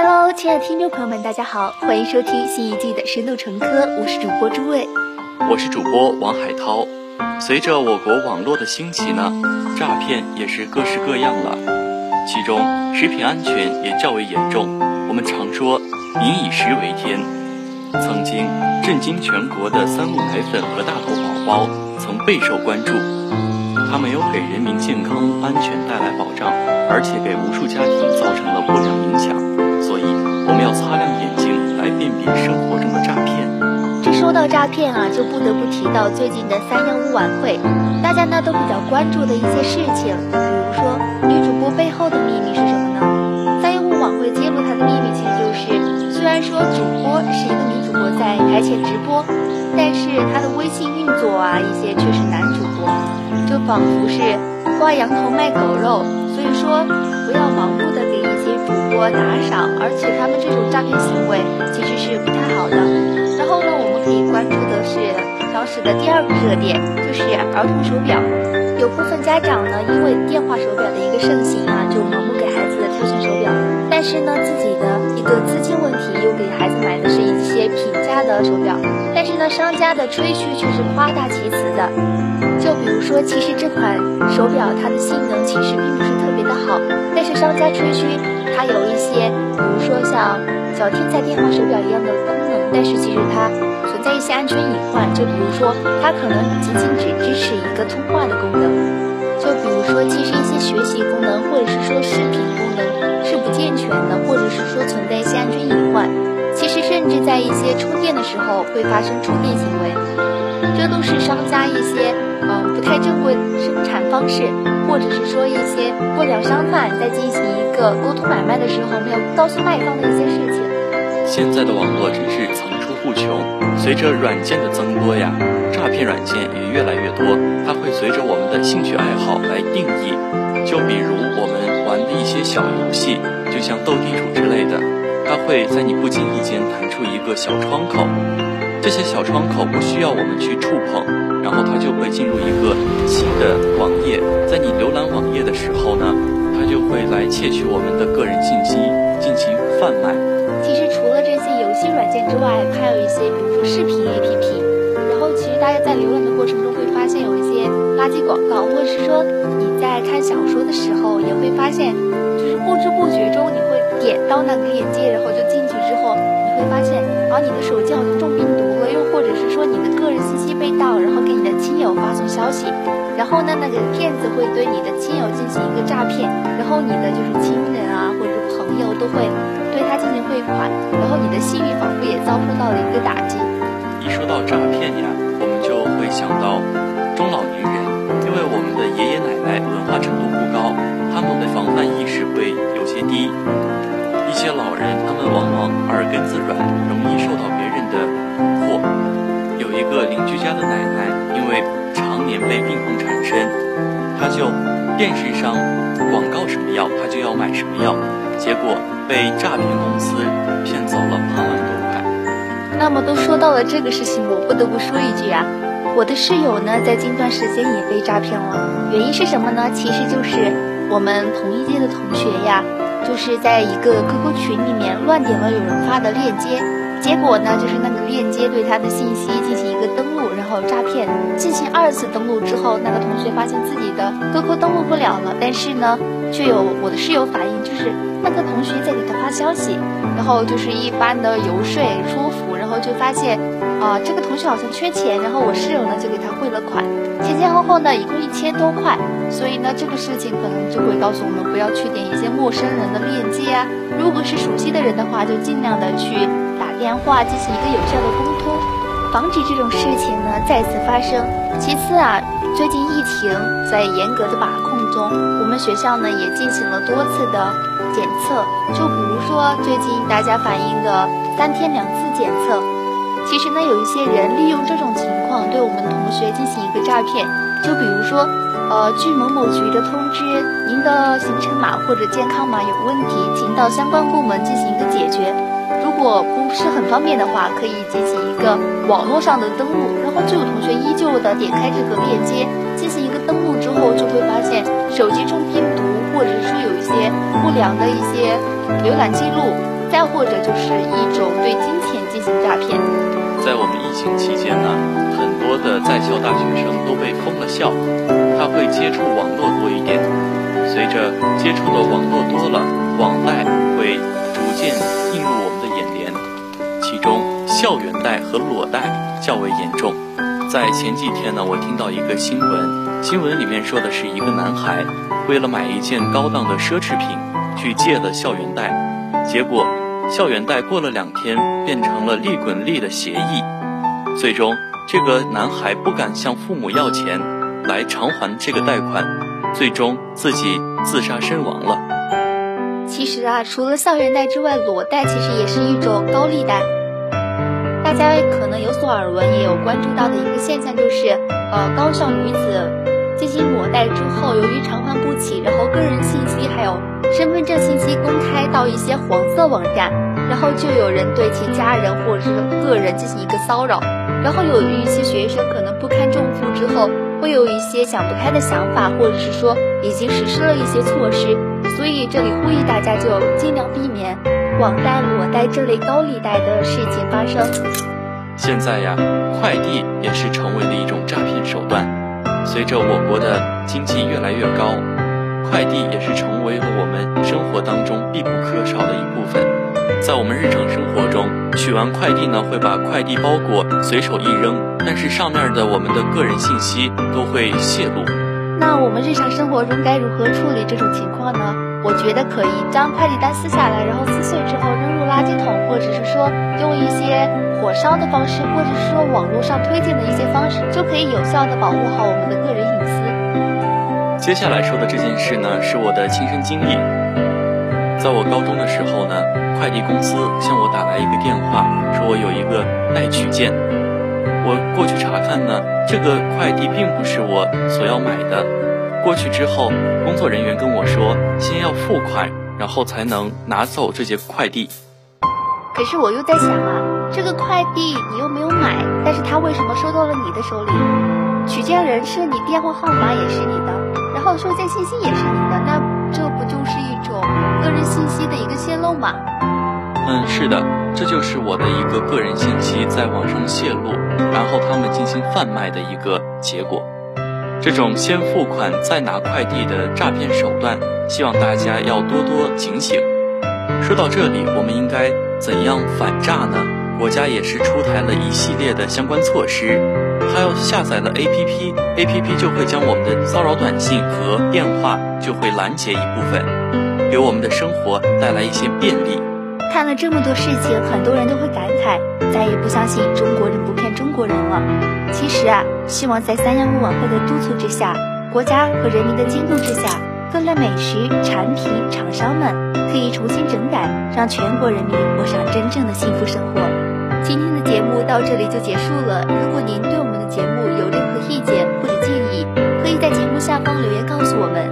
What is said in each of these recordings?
Hello，亲爱的听众朋友们，大家好，欢迎收听新一季的深度成科，我是主播诸位，我是主播王海涛。随着我国网络的兴起呢，诈骗也是各式各样了，其中食品安全也较为严重。我们常说“民以食为天”，曾经震惊全国的三鹿奶粉和大头宝宝曾备受关注，它没有给人民健康安全带来保障，而且给无数家庭造成了不良影响。所以我们要擦亮眼睛来辨别生活中的诈骗。这说到诈骗啊，就不得不提到最近的三幺五晚会，大家呢都比较关注的一些事情，比如说女主播背后的秘密是什么呢？三幺五晚会揭露她的秘密，其实就是虽然说主播是一个女主播在台前直播，但是她的微信运作啊一些却是男主播，就仿佛是挂羊头卖狗肉。所以说不要盲目的给一些主播打赏，而且他们这种诈骗行为其实是不太好的。然后呢，我们可以关注的是当时的第二个热点，就是儿童手表。有部分家长呢，因为电话手表的一个盛行啊，就盲目给孩子挑选手表，但是呢，自己的一个资金问题，又给孩子买的是一些平价的手表，但是呢，商家的吹嘘却是夸大其词的。就比如说，其实这款手表它的性能其实并不是特。好，但是商家吹嘘它有一些，比如说像小天才电话手表一样的功能，但是其实它存在一些安全隐患。就比如说，它可能仅仅只支持一个通话的功能。就比如说，其实一些学习功能或者是说视频功能是不健全的，或者是说存在一些安全隐患。其实甚至在一些充电的时候会发生触电行为，这都是商家一些嗯不太正规生产方式。或者是说一些不良商贩在进行一个沟通买卖的时候没有告诉卖方的一些事情。现在的网络真是层出不穷，随着软件的增多呀，诈骗软件也越来越多。它会随着我们的兴趣爱好来定义，就比如我们玩的一些小游戏，就像斗地主之类的，它会在你不经意间弹出一个小窗口。这些小窗口不需要我们去触碰，然后它就会进入一个新的网页。在你浏览网页的时候呢，它就会来窃取我们的个人信息进行贩卖。其实除了这些游戏软件之外，还有一些，比如说视频 APP。然后其实大家在浏览的过程中会发现有一些广告，或者是说你在看小说的时候也会发现，就是不知不觉中你会点到那个链接，然后就进去之后你会发现，啊，你的手机好像中病毒了，又。或者是说你的个人信息被盗，然后给你的亲友发送消息，然后呢，那个骗子会对你的亲友进行一个诈骗，然后你的就是亲人啊或者是朋友都会对他进行汇款，然后你的信誉仿佛也遭受到了一个打击。一说到诈骗呀，我们就会想到中老年人，往往耳根子软，容易受到别人的惑。有一个邻居家的奶奶，因为常年被病痛缠身，她就电视上广告什么药，她就要买什么药，结果被诈骗公司骗走了八万多块。那么都说到了这个事情，我不得不说一句啊，我的室友呢，在近段时间也被诈骗了，原因是什么呢？其实就是我们同一届的同学呀，就是在一个 QQ 群里面乱点了有人发的链接。结果呢，就是那个链接对他的信息进行一个登录，然后诈骗。进行二次登录之后，那个同学发现自己的 QQ 登录不了了，但是呢，却有我的室友反映，就是那个同学在给他发消息，然后就是一般的游说说服，然后就发现，啊，这个同学好像缺钱，然后我室友呢就给他汇了款，前前后后呢一共一千多块。所以呢，这个事情可能就会告诉我们，不要去点一些陌生人的链接啊，如果是熟悉的人的话，就尽量的去打。电话进行一个有效的沟通，防止这种事情呢再次发生。其次啊，最近疫情在严格的把控中，我们学校呢也进行了多次的检测。就比如说最近大家反映的三天两次检测，其实呢有一些人利用这种情况对我们同学进行一个诈骗。就比如说，呃，据某某局的通知，您的行程码或者健康码有问题，请到相关部门进行一个解决。如果不是很方便的话，可以进行一个网络上的登录，然后就有同学依旧的点开这个链接进行一个登录之后，就会发现手机中病毒，或者是说有一些不良的一些浏览记录，再或者就是一种对金钱进行诈骗。在我们疫情期间呢，很多的在校大学生都被封了校，他会接触网络多一点。随着接触的网络多了，网贷会逐渐映入我们的眼帘，其中校园贷和裸贷较为严重。在前几天呢，我听到一个新闻，新闻里面说的是一个男孩为了买一件高档的奢侈品，去借了校园贷，结果。校园贷过了两天，变成了利滚利的协议，最终这个男孩不敢向父母要钱来偿还这个贷款，最终自己自杀身亡了。其实啊，除了校园贷之外，裸贷其实也是一种高利贷。大家可能有所耳闻，也有关注到的一个现象就是，呃，高校女子进行裸贷之后，由于偿还不起，然后个人信息还有。身份证信息公开到一些黄色网站，然后就有人对其家人或者是个人进行一个骚扰，然后有一些学生可能不堪重负之后，会有一些想不开的想法，或者是说已经实施了一些措施，所以这里呼吁大家就尽量避免网贷、裸贷这类高利贷的事情发生。现在呀，快递也是成为了一种诈骗手段，随着我国的经济越来越高。快递也是成为了我们生活当中必不可少的一部分。在我们日常生活中，取完快递呢，会把快递包裹随手一扔，但是上面的我们的个人信息都会泄露。那我们日常生活中该如何处理这种情况呢？我觉得可以将快递单撕下来，然后撕碎之后扔入垃圾桶，或者是说用一些火烧的方式，或者是说网络上推荐的一些方式，就可以有效的保护好我们的个人隐私。接下来说的这件事呢，是我的亲身经历。在我高中的时候呢，快递公司向我打来一个电话，说我有一个待取件。我过去查看呢，这个快递并不是我所要买的。过去之后，工作人员跟我说，先要付款，然后才能拿走这些快递。可是我又在想啊，这个快递你又没有买，但是他为什么收到了你的手里？取件人是你，电话号码也是你的。然后收件信息也是你的，那这不就是一种个人信息的一个泄露吗？嗯，是的，这就是我的一个个人信息在网上泄露，然后他们进行贩卖的一个结果。这种先付款再拿快递的诈骗手段，希望大家要多多警醒。说到这里，我们应该怎样反诈呢？国家也是出台了一系列的相关措施。他要下载了 APP，APP 就会将我们的骚扰短信和电话就会拦截一部分，给我们的生活带来一些便利。看了这么多事情，很多人都会感慨，再也不相信中国人不骗中国人了。其实啊，希望在三幺五晚会的督促之下，国家和人民的监督之下，各类美食产品厂商们可以重新整改，让全国人民过上真正的幸福生活。今天的节目到这里就结束了。如果您对我们的节目有任何意见或者建议，可以在节目下方留言告诉我们。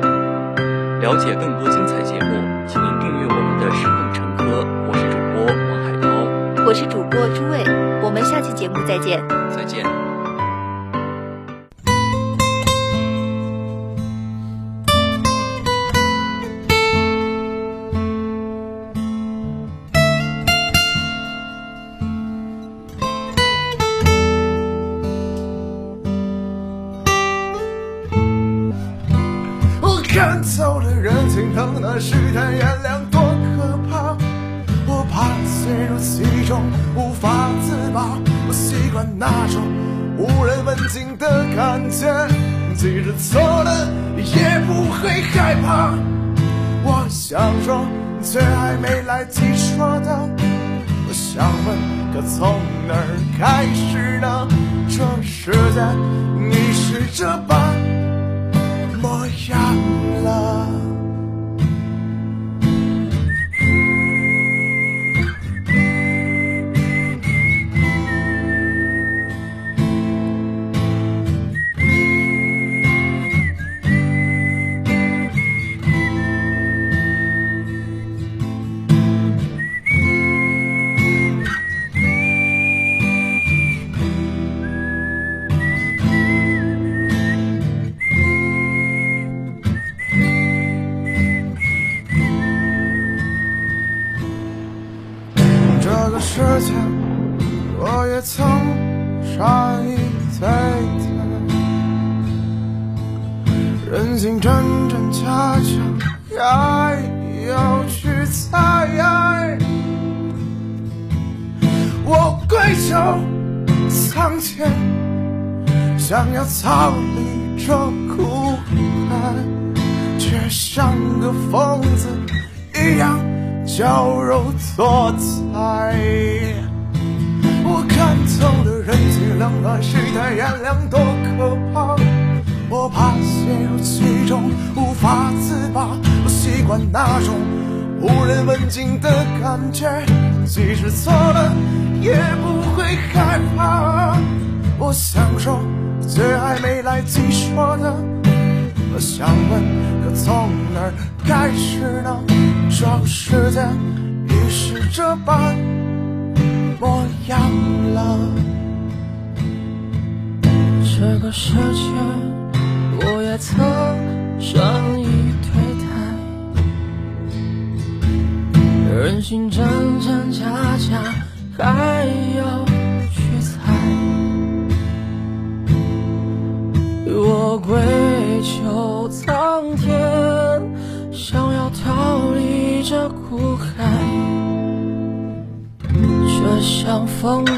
了解更多精彩节目，请您订阅我们的《生命成科》。我是主播王海涛，我是主播朱卫，我们下期节目再见。再见。陷入其中无法自拔。我习惯那种无人问津的感觉，即使错了也不会害怕。我想说，却还没来及说的，我想问，可从哪儿开始呢？这世界你是这般。人心真真假假，还要去猜。我跪求苍天，想要逃离这苦海，却像个疯子一样矫揉作彩。我看透了人情冷暖，世态炎凉多可怕。我怕陷入其中无法自拔，我习惯那种无人问津的感觉，即使错了也不会害怕。我想说最还没来及说的，我想问，可从哪儿开始呢？这世界已是这般模样了。这个世界，我也曾善意对待，人心真真假假，还要去猜。我跪求苍天，想要逃离这苦海，却像疯的